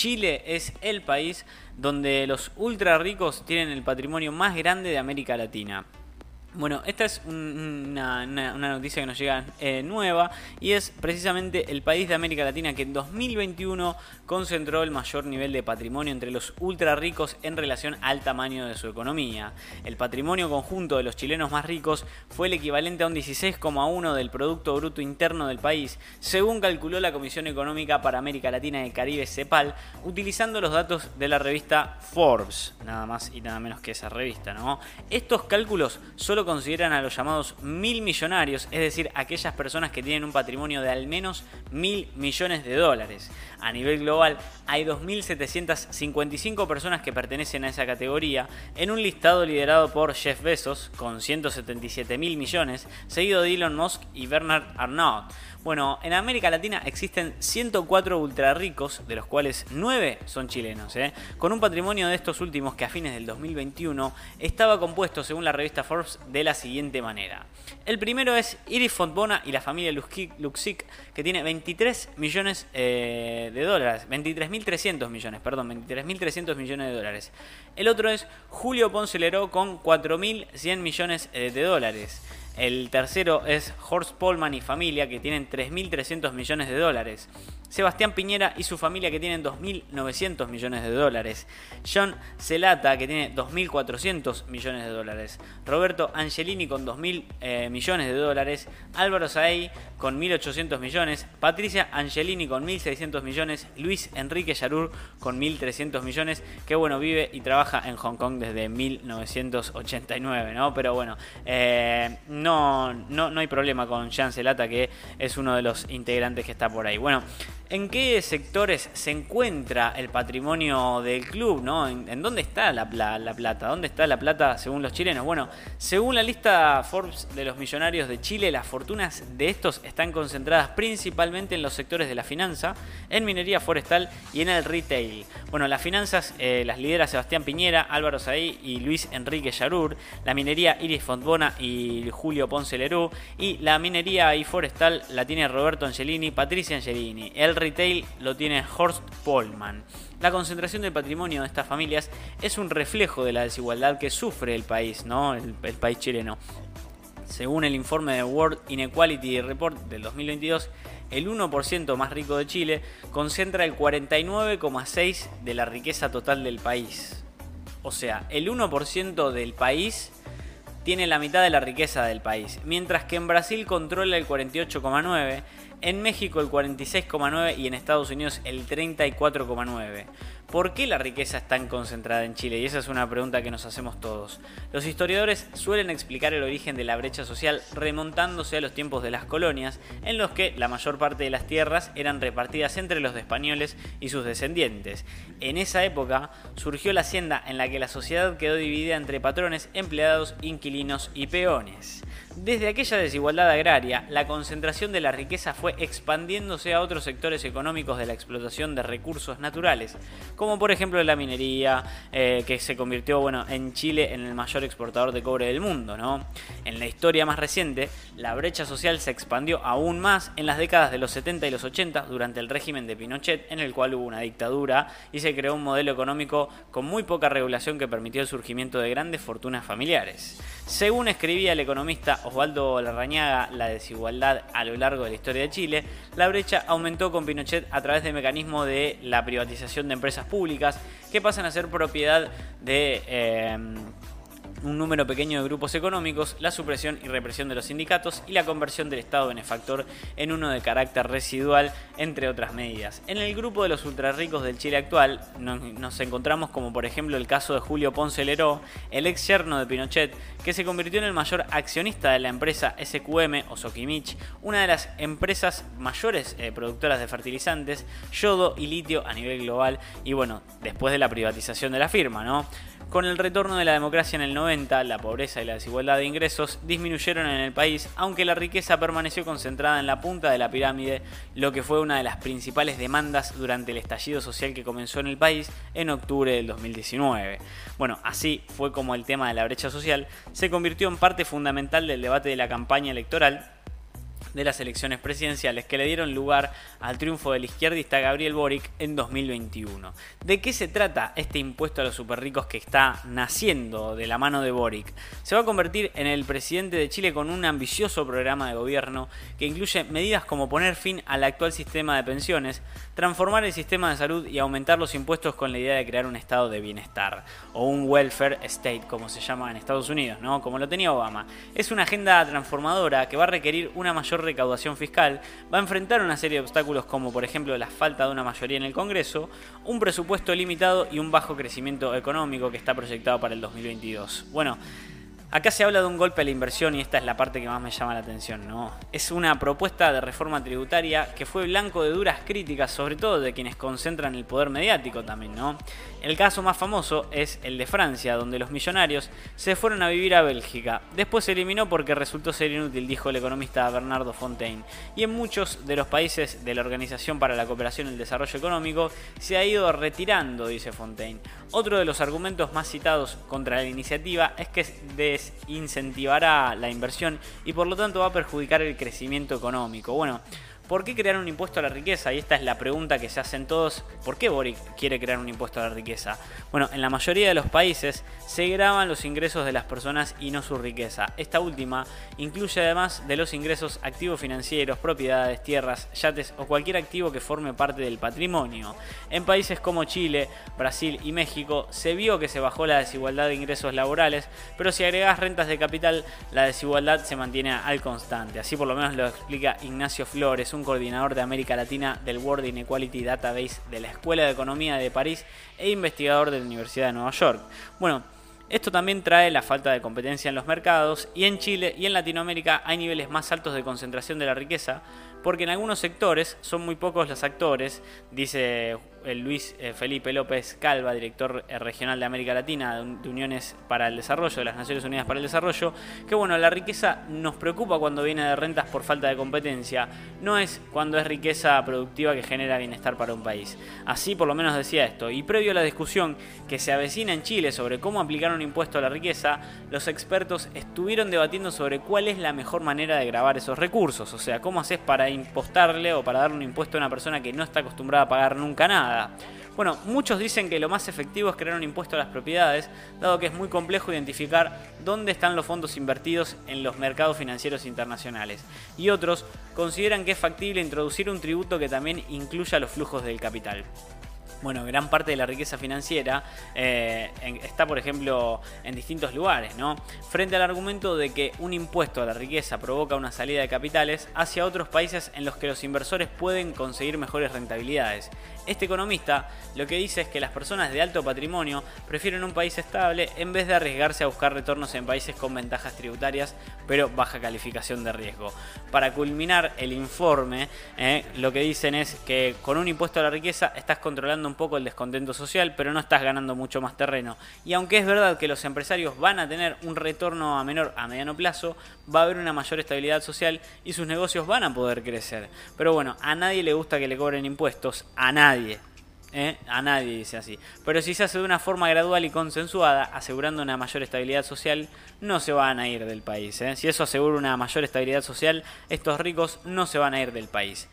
Chile es el país donde los ultra ricos tienen el patrimonio más grande de América Latina. Bueno, esta es una, noticia que nos llega eh, nueva y es precisamente el país de América Latina que en 2021 concentró el mayor nivel de patrimonio entre los ultra ricos en relación al tamaño de su economía. El patrimonio conjunto de los chilenos más ricos fue el equivalente a un 16,1 del Producto Bruto Interno del país, según calculó la Comisión Económica para América Latina y el Caribe, CEPAL, utilizando los datos de la revista Forbes, nada más y nada menos que esa revista, ¿no? Estos cálculos solo consideran a los llamados mil millonarios, es decir, aquellas personas que tienen un patrimonio de al menos mil millones de dólares. A nivel global hay 2.755 personas que pertenecen a esa categoría en un listado liderado por Jeff Bezos con 177 mil millones, seguido de Elon Musk y Bernard Arnault. Bueno, en América Latina existen 104 ultra ricos, de los cuales 9 son chilenos, ¿eh? con un patrimonio de estos últimos que a fines del 2021 estaba compuesto, según la revista Forbes, de la siguiente manera. El primero es Iris Fontbona y la familia Luxic, que tiene 23 millones eh, de dólares, 23.300 millones, perdón, 23.300 millones de dólares. El otro es Julio Ponce con 4.100 millones eh, de dólares. El tercero es Horst Polman y familia, que tienen 3.300 millones de dólares. Sebastián Piñera y su familia que tienen 2.900 millones de dólares. John Celata que tiene 2.400 millones de dólares. Roberto Angelini con 2.000 eh, millones de dólares. Álvaro Saey con 1.800 millones. Patricia Angelini con 1.600 millones. Luis Enrique Yarur con 1.300 millones. Que bueno, vive y trabaja en Hong Kong desde 1989, ¿no? Pero bueno, eh, no, no, no hay problema con John Celata que es uno de los integrantes que está por ahí. Bueno, ¿En qué sectores se encuentra el patrimonio del club? ¿no? ¿En, dónde está la, plata? ¿Dónde está la plata según los chilenos? Bueno, según la lista Forbes de los millonarios de Chile, las fortunas de estos están concentradas principalmente en los sectores de la finanza, en minería forestal y en el retail. Bueno, las finanzas eh, las lidera Sebastián Piñera, Álvaro Saí y Luis Enrique Yarur, la minería Iris Fontbona y Julio Ponce Lerú, y la minería y forestal la tiene Roberto Angelini, Patricia Angelini. El retail lo tiene Horst Polman. La concentración del patrimonio de estas familias es un reflejo de la desigualdad que sufre el país, ¿no? el, el país chileno. Según el informe de World Inequality Report del 2022, el 1% más rico de Chile concentra el 49,6% de la riqueza total del país. O sea, el 1% del país tiene la mitad de la riqueza del país, mientras que en Brasil controla el 48,9%, en México el 46,9% y en Estados Unidos el 34,9%. ¿Por qué la riqueza es tan concentrada en Chile? Y esa es una pregunta que nos hacemos todos. Los historiadores suelen explicar el origen de la brecha social remontándose a los tiempos de las colonias, en los que la mayor parte de las tierras eran repartidas entre los españoles y sus descendientes. En esa época surgió la hacienda en la que la sociedad quedó dividida entre patrones, empleados, inquilinos y peones. Desde aquella desigualdad agraria, la concentración de la riqueza fue expandiéndose a otros sectores económicos de la explotación de recursos naturales, como por ejemplo la minería, eh, que se convirtió bueno, en Chile en el mayor exportador de cobre del mundo. ¿no? En la historia más reciente, la brecha social se expandió aún más en las décadas de los 70 y los 80 durante el régimen de Pinochet, en el cual hubo una dictadura y se creó un modelo económico con muy poca regulación que permitió el surgimiento de grandes fortunas familiares. Según escribía el economista Osvaldo Larrañaga la desigualdad a lo largo de la historia de Chile, la brecha aumentó con Pinochet a través del mecanismo de la privatización de empresas públicas que pasan a ser propiedad de... Eh, un número pequeño de grupos económicos, la supresión y represión de los sindicatos y la conversión del Estado benefactor en uno de carácter residual, entre otras medidas. En el grupo de los ultrarricos del Chile actual nos, encontramos como por ejemplo el caso de Julio Ponce Leró, el ex yerno de Pinochet, que se convirtió en el mayor accionista de la empresa SQM o Sokimich, una de las empresas mayores eh, productoras de fertilizantes, yodo y litio a nivel global y bueno, después de la privatización de la firma, ¿no? Con el retorno de la democracia en el 90, la pobreza y la desigualdad de ingresos disminuyeron en el país, aunque la riqueza permaneció concentrada en la punta de la pirámide, lo que fue una de las principales demandas durante el estallido social que comenzó en el país en octubre del 2019. Bueno, así fue como el tema de la brecha social se convirtió en parte fundamental del debate de la campaña electoral de las elecciones presidenciales que le dieron lugar al triunfo del izquierdista Gabriel Boric en 2021. ¿De qué se trata este impuesto a los superricos que está naciendo de la mano de Boric? Se va a convertir en el presidente de Chile con un ambicioso programa de gobierno que incluye medidas como poner fin al actual sistema de pensiones, transformar el sistema de salud y aumentar los impuestos con la idea de crear un estado de bienestar o un welfare state como se llama en Estados Unidos, ¿no? Como lo tenía Obama. Es una agenda transformadora que va a requerir una mayor recaudación fiscal, va a enfrentar una serie de obstáculos como por ejemplo la falta de una mayoría en el Congreso, un presupuesto limitado y un bajo crecimiento económico que está proyectado para el 2022. Bueno, Acá se habla de un golpe a la inversión y esta es la parte que más me llama la atención, ¿no? Es una propuesta de reforma tributaria que fue blanco de duras críticas, sobre todo de quienes concentran el poder mediático también, ¿no? El caso más famoso es el de Francia, donde los millonarios se fueron a vivir a Bélgica. Después se eliminó porque resultó ser inútil, dijo el economista Bernardo Fontaine. Y en muchos de los países de la Organización para la Cooperación y el Desarrollo Económico se ha ido retirando, dice Fontaine. Otro de los argumentos más citados contra la iniciativa es que desincentivará la inversión y por lo tanto va a perjudicar el crecimiento económico. Bueno, ¿Por qué crear un impuesto a la riqueza? Y esta es la pregunta que se hacen todos. ¿Por qué Boric quiere crear un impuesto a la riqueza? Bueno, en la mayoría de los países se graban los ingresos de las personas y no su riqueza. Esta última incluye además de los ingresos activos financieros, propiedades, tierras, yates o cualquier activo que forme parte del patrimonio. En países como Chile, Brasil y México se vio que se bajó la desigualdad de ingresos laborales, pero si agregas rentas de capital, la desigualdad se mantiene al constante. Así por lo menos lo explica Ignacio Flores, coordinador de América Latina del World Inequality Database de la Escuela de Economía de París e investigador de la Universidad de Nueva York. Bueno, esto también trae la falta de competencia en los mercados y en Chile y en Latinoamérica hay niveles más altos de concentración de la riqueza porque en algunos sectores son muy pocos los actores, dice Luis eh, Felipe López Calva, director eh, regional de América Latina de Uniones para el Desarrollo, de las Naciones Unidas para el Desarrollo, que bueno, la riqueza nos preocupa cuando viene de rentas por falta de competencia, no es cuando es riqueza productiva que genera bienestar para un país. Así por lo menos decía esto, y previo a la discusión que se avecina en Chile sobre cómo aplicar un impuesto a la riqueza, los expertos estuvieron debatiendo sobre cuál es la mejor manera de grabar esos recursos, o sea, cómo haces para impostarle o para darle un impuesto a una persona que no está acostumbrada a pagar nunca nada bueno, muchos dicen que lo más efectivo es crear un impuesto a las propiedades, dado que es muy complejo identificar dónde están los fondos invertidos en los mercados financieros internacionales. Y otros consideran que es factible introducir un tributo que también incluya los flujos del capital bueno, gran parte de la riqueza financiera eh, está, por ejemplo, en distintos lugares, ¿no? Frente al argumento de que un impuesto a la riqueza provoca una salida de capitales hacia otros países en los que los inversores pueden conseguir mejores rentabilidades. Este economista lo que dice es que las personas de alto patrimonio prefieren un país estable en vez de arriesgarse a buscar retornos en países con ventajas tributarias pero baja calificación de riesgo. Para culminar el informe, eh, lo que dicen es que con un impuesto a la riqueza estás controlando un poco el descontento social, pero no estás ganando mucho más terreno. Y aunque es verdad que los empresarios van a tener un retorno a menor a mediano plazo, va a haber una mayor estabilidad social y sus negocios van a poder crecer. Pero bueno, a nadie le gusta que le cobren impuestos, a nadie. ¿eh? A nadie dice así. Pero si se hace de una forma gradual y consensuada, asegurando una mayor estabilidad social, no se van a ir del país. ¿eh? Si eso asegura una mayor estabilidad social, estos ricos no se van a ir del país.